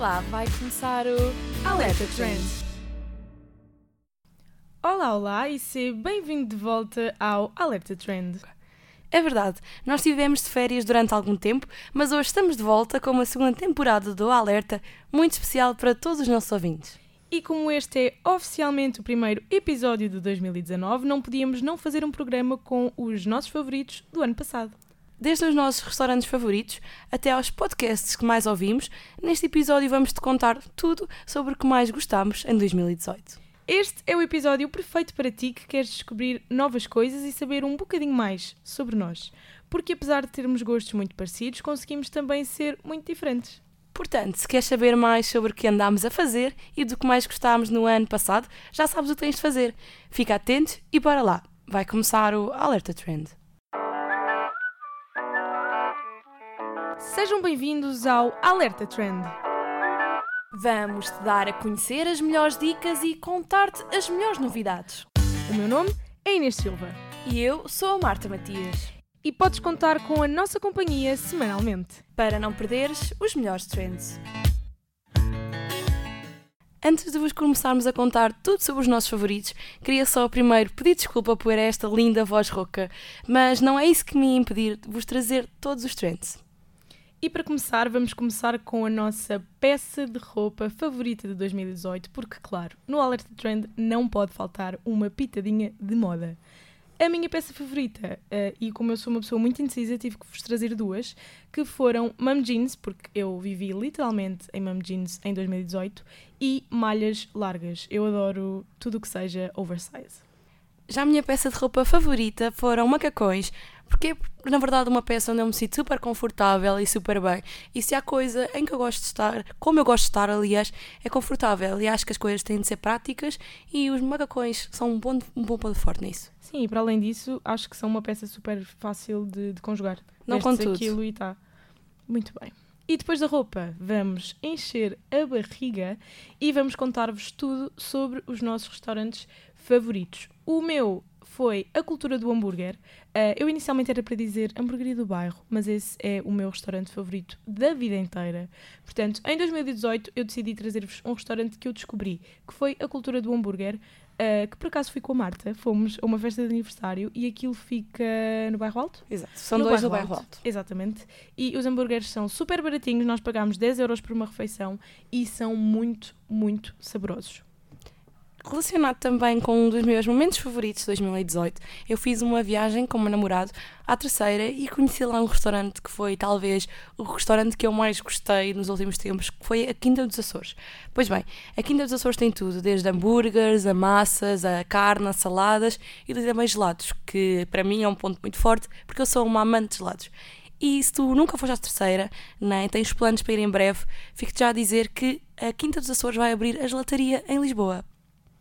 lá, vai começar o Alerta Trend. Olá, olá e seja bem-vindo de volta ao Alerta Trend. É verdade, nós estivemos de férias durante algum tempo, mas hoje estamos de volta com uma segunda temporada do Alerta, muito especial para todos os nossos ouvintes. E como este é oficialmente o primeiro episódio de 2019, não podíamos não fazer um programa com os nossos favoritos do ano passado. Desde os nossos restaurantes favoritos até aos podcasts que mais ouvimos, neste episódio vamos te contar tudo sobre o que mais gostámos em 2018. Este é o episódio perfeito para ti que queres descobrir novas coisas e saber um bocadinho mais sobre nós. Porque apesar de termos gostos muito parecidos, conseguimos também ser muito diferentes. Portanto, se queres saber mais sobre o que andámos a fazer e do que mais gostámos no ano passado, já sabes o que tens de fazer. Fica atento e bora lá. Vai começar o Alerta Trend. Sejam bem-vindos ao Alerta Trend. Vamos te dar a conhecer as melhores dicas e contar-te as melhores novidades. O meu nome é Inês Silva E eu sou a Marta Matias. e podes contar com a nossa companhia semanalmente. Para não perderes os melhores trends. Antes de vos começarmos a contar tudo sobre os nossos favoritos, queria só primeiro pedir desculpa por esta linda voz rouca, mas não é isso que me impedir de vos trazer todos os trends. E para começar, vamos começar com a nossa peça de roupa favorita de 2018, porque, claro, no Alerta Trend não pode faltar uma pitadinha de moda. A minha peça favorita, eh, e como eu sou uma pessoa muito indecisa, tive que vos trazer duas, que foram mum jeans, porque eu vivi literalmente em mum jeans em 2018, e malhas largas. Eu adoro tudo o que seja oversize. Já a minha peça de roupa favorita foram macacões, porque é, na verdade, uma peça onde eu me sinto super confortável e super bem. E se há coisa em que eu gosto de estar, como eu gosto de estar, aliás, é confortável. E acho que as coisas têm de ser práticas e os macacões são um bom, um bom ponto forte nisso. Sim, e para além disso, acho que são uma peça super fácil de, de conjugar. Não com tudo. aquilo e está muito bem. E depois da roupa, vamos encher a barriga e vamos contar-vos tudo sobre os nossos restaurantes favoritos. O meu foi a cultura do hambúrguer. Ah, eu inicialmente era para dizer hamburgueria do bairro, mas esse é o meu restaurante favorito da vida inteira. Portanto, em 2018 eu decidi trazer-vos um restaurante que eu descobri, que foi a cultura do hambúrguer, ah, que por acaso fui com a Marta. Fomos a uma festa de aniversário e aquilo fica no bairro Alto. Exato. São No dois no bairro alto. Exatamente. E os hambúrgueres são super baratinhos, nós pagámos 10 euros por uma refeição e são muito, muito saborosos. Relacionado também com um dos meus momentos favoritos de 2018, eu fiz uma viagem com o meu namorado à terceira e conheci lá um restaurante que foi talvez o restaurante que eu mais gostei nos últimos tempos, que foi a Quinta dos Açores. Pois bem, a Quinta dos Açores tem tudo, desde hambúrgueres, a massas, a carne, a saladas e também gelados, que para mim é um ponto muito forte, porque eu sou uma amante de gelados. E se tu nunca foste à terceira, nem tens planos para ir em breve, fico-te já a dizer que a Quinta dos Açores vai abrir a gelataria em Lisboa.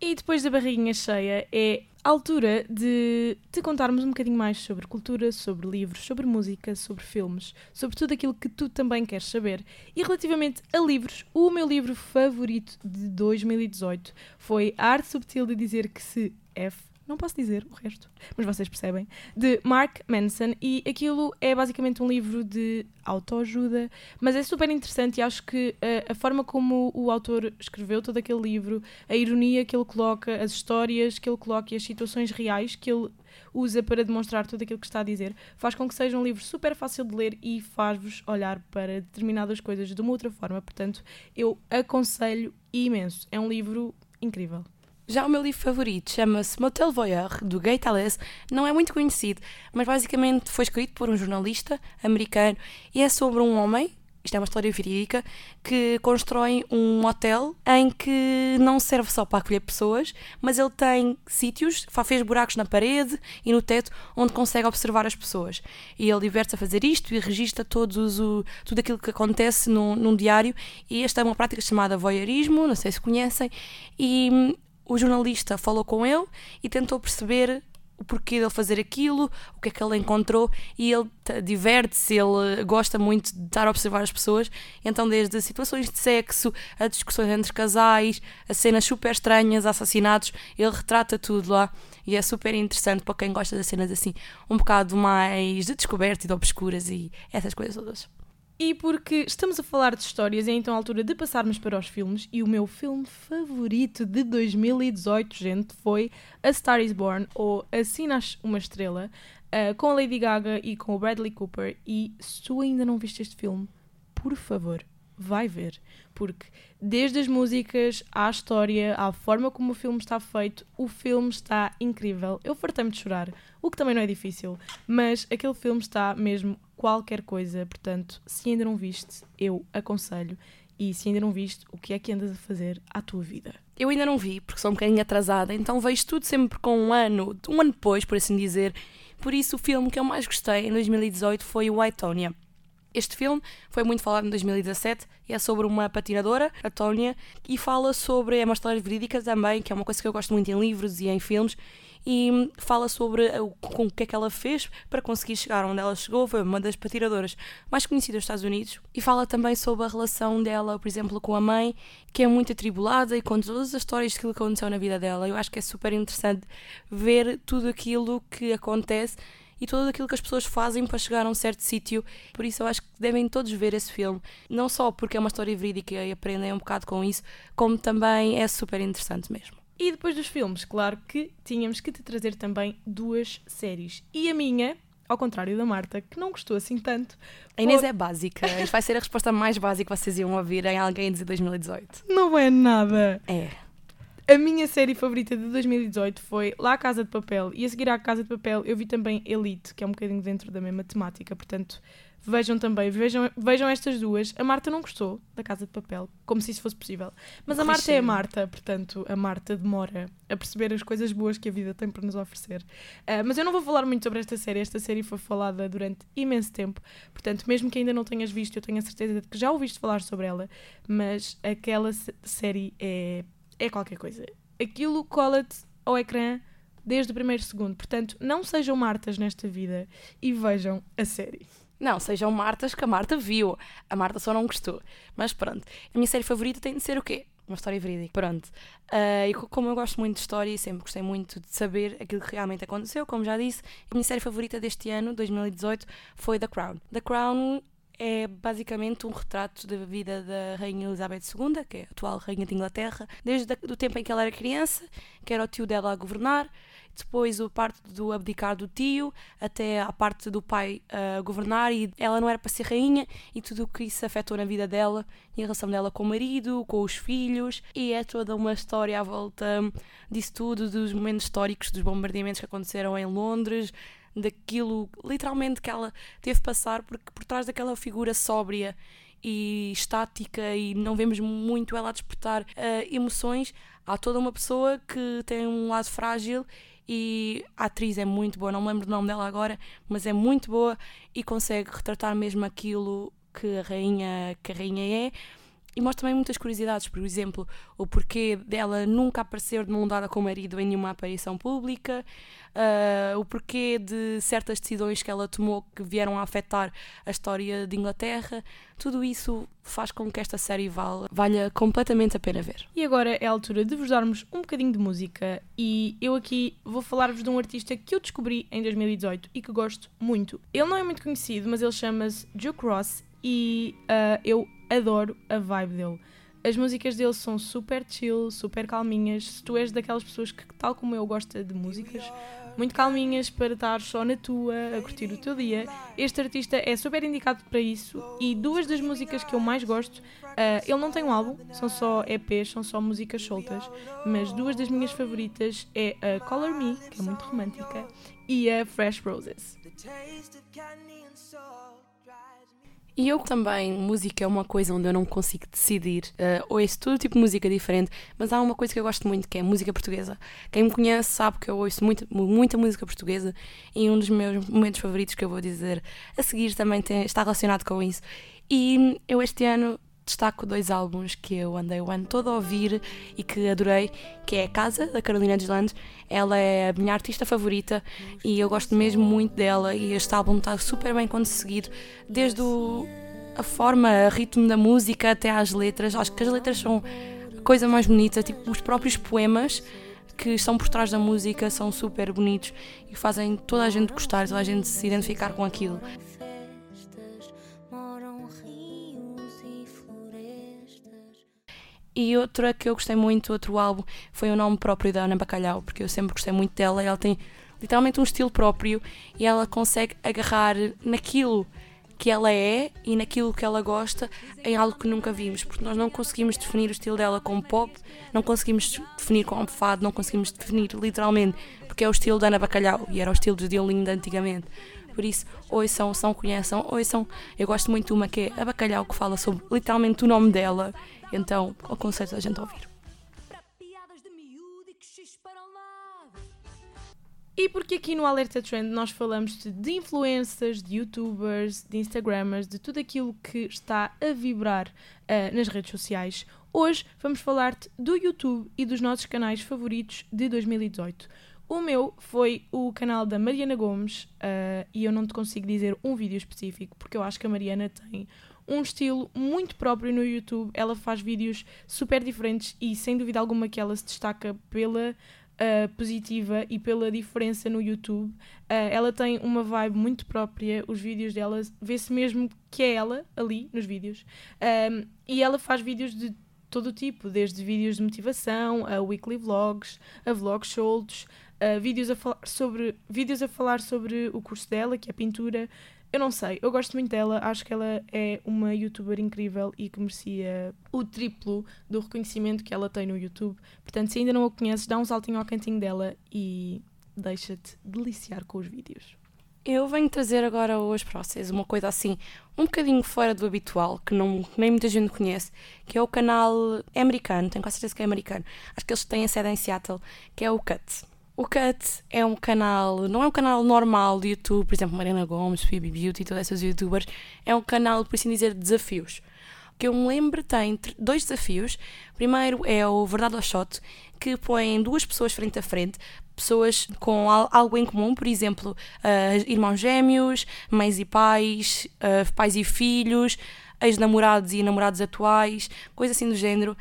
E depois da barriguinha cheia é a altura de te contarmos um bocadinho mais sobre cultura, sobre livros, sobre música, sobre filmes, sobre tudo aquilo que tu também queres saber. E relativamente a livros, o meu livro favorito de 2018 foi A Arte Subtil de Dizer que se F. Não posso dizer o resto, mas vocês percebem. De Mark Manson. E aquilo é basicamente um livro de autoajuda, mas é super interessante e acho que eh, a forma como o autor escreveu todo aquele livro, a ironia que ele coloca, as histórias que ele coloca e as situações reais que ele usa para demonstrar tudo aquilo que está a dizer, faz com que seja um livro super fácil de ler e faz-vos olhar para determinadas coisas de uma outra forma. Portanto, eu aconselho imenso. É um livro incrível. Já o meu livro favorito chama-se Motel Voyeur, do Gay Talese. Não é muito conhecido, mas basicamente foi escrito por um jornalista americano e é sobre um homem, isto é uma história verídica, que constrói um hotel em que não serve só para acolher pessoas, mas ele tem sítios, fez buracos na parede e no teto onde consegue observar as pessoas. E ele diverte-se a fazer isto e registra todos o, tudo aquilo que acontece num, num diário. E esta é uma prática chamada voyeurismo, não sei se conhecem, e hum, o jornalista falou com ele e tentou perceber o porquê dele fazer aquilo, o que é que ele encontrou e ele diverte-se, ele gosta muito de estar a observar as pessoas, então desde situações de sexo, a discussões entre casais, a cenas super estranhas, assassinatos, ele retrata tudo lá e é super interessante para quem gosta de cenas assim, um bocado mais de descoberta e de obscuras e essas coisas todas. E porque estamos a falar de histórias, é então a altura de passarmos para os filmes. E o meu filme favorito de 2018, gente, foi A Star is Born, ou Nasce uma Estrela, uh, com a Lady Gaga e com o Bradley Cooper. E se tu ainda não viste este filme, por favor, vai ver. Porque desde as músicas à história, à forma como o filme está feito, o filme está incrível. Eu fartei-me de chorar, o que também não é difícil, mas aquele filme está mesmo qualquer coisa. Portanto, se ainda não viste, eu aconselho. E se ainda não viste, o que é que andas a fazer à tua vida? Eu ainda não vi, porque sou um bocadinho atrasada, então vejo tudo sempre com um ano, um ano depois, por assim dizer. Por isso, o filme que eu mais gostei em 2018 foi o White Este filme foi muito falado em 2017 e é sobre uma patinadora, a Tónia, e fala sobre. É uma história verídica também, que é uma coisa que eu gosto muito em livros e em filmes, e fala sobre o, com o que é que ela fez para conseguir chegar onde ela chegou. Foi uma das patinadoras mais conhecidas dos Estados Unidos. E fala também sobre a relação dela, por exemplo, com a mãe, que é muito atribulada e com todas as histórias que aconteceu na vida dela. Eu acho que é super interessante ver tudo aquilo que acontece e tudo aquilo que as pessoas fazem para chegar a um certo sítio. Por isso eu acho que devem todos ver esse filme. Não só porque é uma história verídica e aprendem um bocado com isso, como também é super interessante mesmo. E depois dos filmes, claro que tínhamos que te trazer também duas séries. E a minha, ao contrário da Marta, que não gostou assim tanto. A Inês é básica. Isto vai ser a resposta mais básica que vocês iam ouvir em alguém de 2018. Não é nada. É. A minha série favorita de 2018 foi La Casa de Papel. E a seguir à Casa de Papel eu vi também Elite, que é um bocadinho dentro da mesma temática. Portanto, Vejam também, vejam, vejam estas duas. A Marta não gostou da Casa de Papel, como se isso fosse possível. Mas a Marta é a Marta, portanto, a Marta demora a perceber as coisas boas que a vida tem para nos oferecer. Uh, mas eu não vou falar muito sobre esta série. Esta série foi falada durante imenso tempo, portanto, mesmo que ainda não tenhas visto, eu tenho a certeza de que já ouviste falar sobre ela. Mas aquela série é, é qualquer coisa. Aquilo cola-te ao ecrã desde o primeiro segundo. Portanto, não sejam Martas nesta vida e vejam a série. Não, sejam Martas que a Marta viu. A Marta só não gostou. Mas pronto. A minha série favorita tem de ser o quê? Uma história verídica. Pronto. Uh, e como eu gosto muito de história e sempre gostei muito de saber aquilo que realmente aconteceu, como já disse, a minha série favorita deste ano, 2018, foi The Crown. The Crown é basicamente um retrato da vida da Rainha Elizabeth II, que é a atual Rainha de Inglaterra, desde o tempo em que ela era criança, que era o tio dela a governar, depois a parte do abdicar do tio, até a parte do pai uh, governar e ela não era para ser rainha e tudo o que isso afetou na vida dela e a relação dela com o marido, com os filhos e é toda uma história à volta disso tudo, dos momentos históricos, dos bombardeamentos que aconteceram em Londres, daquilo literalmente que ela teve passar, porque por trás daquela figura sóbria e estática e não vemos muito ela a despertar uh, emoções, há toda uma pessoa que tem um lado frágil e a atriz é muito boa, não me lembro do nome dela agora, mas é muito boa e consegue retratar mesmo aquilo que a rainha, que a rainha é. E mostra também muitas curiosidades, por exemplo, o porquê dela nunca aparecer de mão dada com o marido em nenhuma aparição pública, uh, o porquê de certas decisões que ela tomou que vieram a afetar a história de Inglaterra. Tudo isso faz com que esta série valha, valha completamente a pena ver. E agora é a altura de vos darmos um bocadinho de música e eu aqui vou falar-vos de um artista que eu descobri em 2018 e que gosto muito. Ele não é muito conhecido, mas ele chama-se Joe Cross e uh, eu adoro a vibe dele. As músicas dele são super chill, super calminhas. Se tu és daquelas pessoas que, tal como eu, gosta de músicas muito calminhas para estar só na tua, a curtir o teu dia, este artista é super indicado para isso. E duas das músicas que eu mais gosto, uh, ele não tem um álbum, são só EPs, são só músicas soltas, mas duas das minhas favoritas é a Color Me, que é muito romântica, e a Fresh Roses. E eu também, música é uma coisa onde eu não consigo decidir. Uh, ouço todo tipo de música diferente, mas há uma coisa que eu gosto muito que é música portuguesa. Quem me conhece sabe que eu ouço muita, muita música portuguesa e um dos meus momentos favoritos que eu vou dizer a seguir também tem, está relacionado com isso. E eu este ano destaco dois álbuns que eu andei o ano todo a ouvir e que adorei, que é Casa, da Carolina Deslandes. Ela é a minha artista favorita e eu gosto mesmo muito dela e este álbum está super bem conseguido, desde o, a forma, o ritmo da música até às letras. Acho que as letras são a coisa mais bonita, tipo os próprios poemas que estão por trás da música são super bonitos e fazem toda a gente gostar, toda a gente se identificar com aquilo. E outra que eu gostei muito, outro álbum, foi o nome próprio da Ana Bacalhau, porque eu sempre gostei muito dela. Ela tem literalmente um estilo próprio e ela consegue agarrar naquilo que ela é e naquilo que ela gosta em algo que nunca vimos, porque nós não conseguimos definir o estilo dela como pop, não conseguimos definir como fado, não conseguimos definir literalmente, porque é o estilo da Ana Bacalhau e era o estilo de Diolinda antigamente. Por isso, ouçam, são, conheçam, ouçam. Eu gosto muito de uma que é a Bacalhau, que fala sobre literalmente o nome dela, então aconselho a gente a ouvir. E porque aqui no Alerta Trend nós falamos de influencers, de youtubers, de instagramers, de tudo aquilo que está a vibrar uh, nas redes sociais, hoje vamos falar-te do YouTube e dos nossos canais favoritos de 2018. O meu foi o canal da Mariana Gomes uh, e eu não te consigo dizer um vídeo específico porque eu acho que a Mariana tem um estilo muito próprio no YouTube. Ela faz vídeos super diferentes e sem dúvida alguma que ela se destaca pela uh, positiva e pela diferença no YouTube. Uh, ela tem uma vibe muito própria, os vídeos dela, vê-se mesmo que é ela ali nos vídeos. Um, e ela faz vídeos de todo o tipo, desde vídeos de motivação, a weekly vlogs, a vlogs soltos, a vídeos, a falar sobre, vídeos a falar sobre o curso dela, que é pintura, eu não sei, eu gosto muito dela, acho que ela é uma youtuber incrível e que merecia o triplo do reconhecimento que ela tem no YouTube. Portanto, se ainda não a conheces, dá um saltinho ao cantinho dela e deixa-te deliciar com os vídeos. Eu venho trazer agora hoje para vocês uma coisa assim, um bocadinho fora do habitual, que não, nem muita gente conhece, que é o canal americano, tenho quase certeza que é americano. Acho que eles têm a sede em Seattle, que é o Cut. O Cut é um canal, não é um canal normal de YouTube, por exemplo, Mariana Gomes, Phoebe Beauty, todas essas youtubers. É um canal, por assim dizer, de desafios. O que eu me lembro tem dois desafios. Primeiro é o Verdade ou Shot, que põe duas pessoas frente a frente, pessoas com algo em comum, por exemplo, uh, irmãos gêmeos, mães e pais, uh, pais e filhos, ex-namorados e namorados atuais, coisa assim do género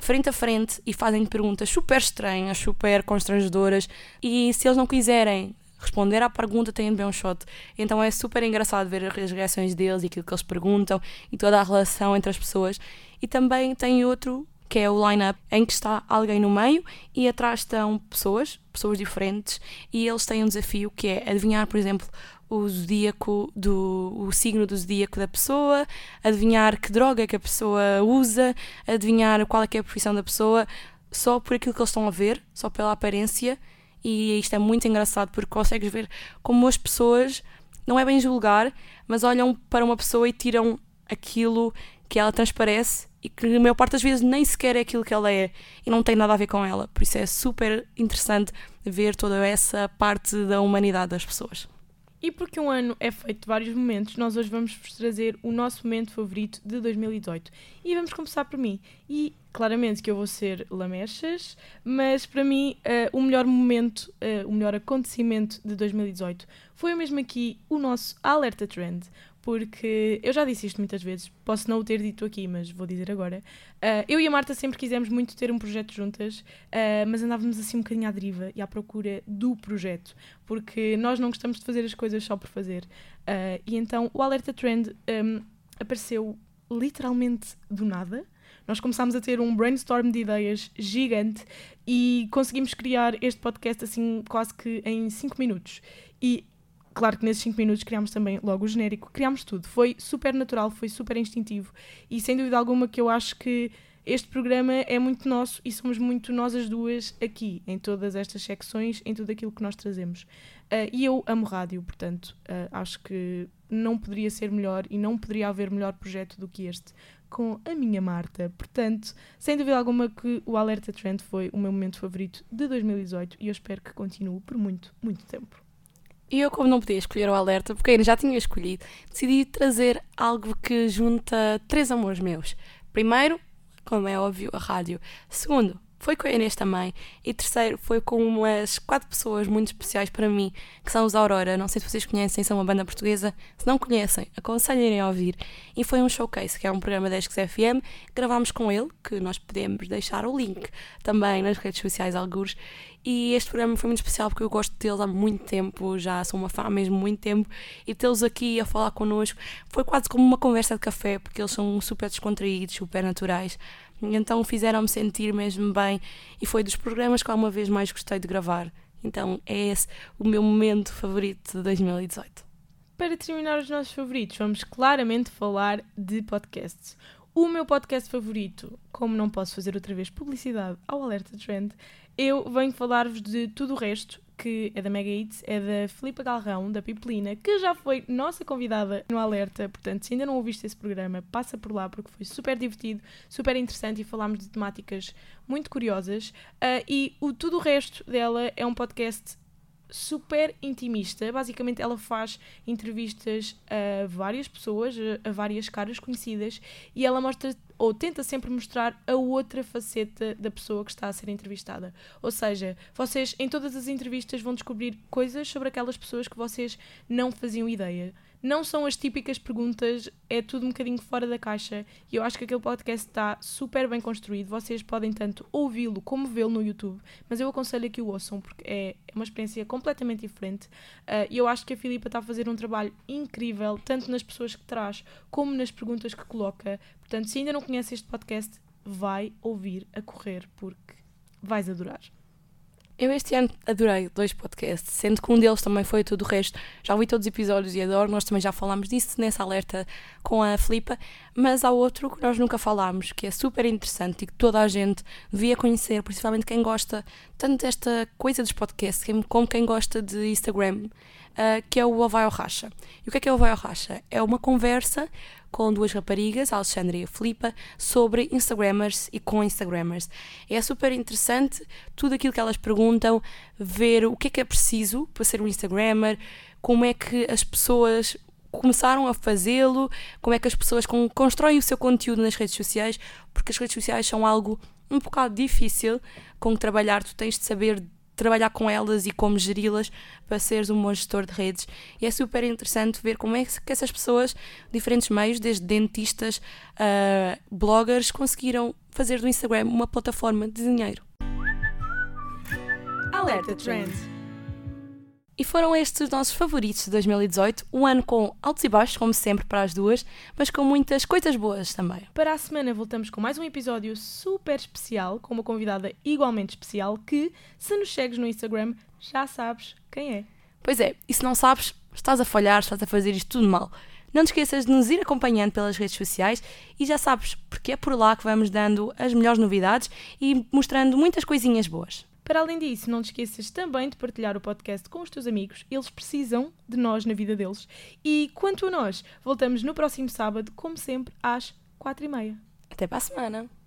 frente a frente e fazem perguntas super estranhas, super constrangedoras. E se eles não quiserem responder à pergunta, têm de ver um shot. Então é super engraçado ver as reações deles e aquilo que eles perguntam e toda a relação entre as pessoas. E também tem outro que é o line-up em que está alguém no meio e atrás estão pessoas, pessoas diferentes, e eles têm um desafio que é adivinhar, por exemplo, o zodíaco do o signo do zodíaco da pessoa, adivinhar que droga é que a pessoa usa, adivinhar qual é é a profissão da pessoa, só por aquilo que eles estão a ver, só pela aparência. E isto é muito engraçado porque consegues ver como as pessoas não é bem julgar, mas olham para uma pessoa e tiram aquilo que ela transparece e que a maior parte das vezes nem sequer é aquilo que ela é e não tem nada a ver com ela. Por isso é super interessante ver toda essa parte da humanidade das pessoas. E porque um ano é feito de vários momentos, nós hoje vamos vos trazer o nosso momento favorito de 2018. E vamos começar por mim. E claramente que eu vou ser lamechas, mas para mim uh, o melhor momento, uh, o melhor acontecimento de 2018 foi mesmo aqui o nosso Alerta Trend porque eu já disse isto muitas vezes, posso não o ter dito aqui, mas vou dizer agora. Uh, eu e a Marta sempre quisemos muito ter um projeto juntas, uh, mas andávamos assim um bocadinho à deriva e à procura do projeto, porque nós não gostamos de fazer as coisas só por fazer. Uh, e então o Alerta Trend um, apareceu literalmente do nada. Nós começámos a ter um brainstorm de ideias gigante e conseguimos criar este podcast assim quase que em 5 minutos. E Claro que nesses 5 minutos criámos também logo o genérico, criámos tudo. Foi super natural, foi super instintivo e sem dúvida alguma que eu acho que este programa é muito nosso e somos muito nós as duas aqui, em todas estas secções, em tudo aquilo que nós trazemos. Uh, e eu amo rádio, portanto, uh, acho que não poderia ser melhor e não poderia haver melhor projeto do que este com a minha Marta. Portanto, sem dúvida alguma que o Alerta Trend foi o meu momento favorito de 2018 e eu espero que continue por muito, muito tempo. E eu, como não podia escolher o alerta, porque ainda já tinha escolhido, decidi trazer algo que junta três amores meus. Primeiro, como é óbvio, a rádio. Segundo, foi com a Inês também. E terceiro, foi com umas quatro pessoas muito especiais para mim, que são os Aurora. Não sei se vocês conhecem, são uma banda portuguesa. Se não conhecem, aconselhem a ouvir. E foi um showcase, que é um programa da Esques FM. Gravámos com ele, que nós podemos deixar o link também nas redes sociais, alguns. E este programa foi muito especial porque eu gosto deles há muito tempo, já sou uma fã mesmo muito tempo, e tê-los aqui a falar connosco foi quase como uma conversa de café, porque eles são super descontraídos, super naturais Então fizeram-me sentir mesmo bem e foi dos programas que alguma vez mais gostei de gravar. Então é esse o meu momento favorito de 2018. Para terminar os nossos favoritos, vamos claramente falar de podcasts. O meu podcast favorito, como não posso fazer outra vez publicidade ao Alerta Trend, eu venho falar-vos de tudo o resto, que é da Mega Eats, é da Filipa Galrão, da Pipelina, que já foi nossa convidada no Alerta. Portanto, se ainda não ouviste esse programa, passa por lá porque foi super divertido, super interessante e falámos de temáticas muito curiosas. Uh, e o tudo o resto dela é um podcast super intimista. Basicamente, ela faz entrevistas a várias pessoas, a várias caras conhecidas, e ela mostra ou tenta sempre mostrar a outra faceta da pessoa que está a ser entrevistada. Ou seja, vocês em todas as entrevistas vão descobrir coisas sobre aquelas pessoas que vocês não faziam ideia não são as típicas perguntas, é tudo um bocadinho fora da caixa e eu acho que aquele podcast está super bem construído. Vocês podem tanto ouvi-lo como vê-lo no YouTube, mas eu aconselho que o ouçam porque é uma experiência completamente diferente uh, e eu acho que a Filipa está a fazer um trabalho incrível, tanto nas pessoas que traz como nas perguntas que coloca. Portanto, se ainda não conhece este podcast, vai ouvir a correr porque vais adorar. Eu este ano adorei dois podcasts, sendo que um deles também foi tudo o resto. Já ouvi todos os episódios e adoro, nós também já falámos disso nessa alerta com a Filipa, mas há outro que nós nunca falámos, que é super interessante e que toda a gente devia conhecer, principalmente quem gosta tanto desta coisa dos podcasts, como quem gosta de Instagram, uh, que é o Vai ao Racha. E o que é que é o Vai ao Racha? É uma conversa com duas raparigas, a Alexandra e a Filipa, sobre Instagrammers e com Instagrammers. É super interessante tudo aquilo que elas perguntam, ver o que é que é preciso para ser um Instagrammer, como é que as pessoas começaram a fazê-lo, como é que as pessoas constroem o seu conteúdo nas redes sociais, porque as redes sociais são algo um bocado difícil com que trabalhar, tu tens de saber trabalhar com elas e como geri-las para seres um bom gestor de redes. E é super interessante ver como é que essas pessoas, diferentes meios, desde dentistas a bloggers, conseguiram fazer do Instagram uma plataforma de dinheiro. Alerta Trends. E foram estes os nossos favoritos de 2018, um ano com altos e baixos, como sempre, para as duas, mas com muitas coisas boas também. Para a semana voltamos com mais um episódio super especial, com uma convidada igualmente especial, que, se nos segues no Instagram, já sabes quem é. Pois é, e se não sabes, estás a falhar, estás a fazer isto tudo mal. Não te esqueças de nos ir acompanhando pelas redes sociais e já sabes, porque é por lá que vamos dando as melhores novidades e mostrando muitas coisinhas boas. Para além disso, não te esqueças também de partilhar o podcast com os teus amigos, eles precisam de nós na vida deles. E quanto a nós, voltamos no próximo sábado, como sempre, às quatro e meia. Até para a semana!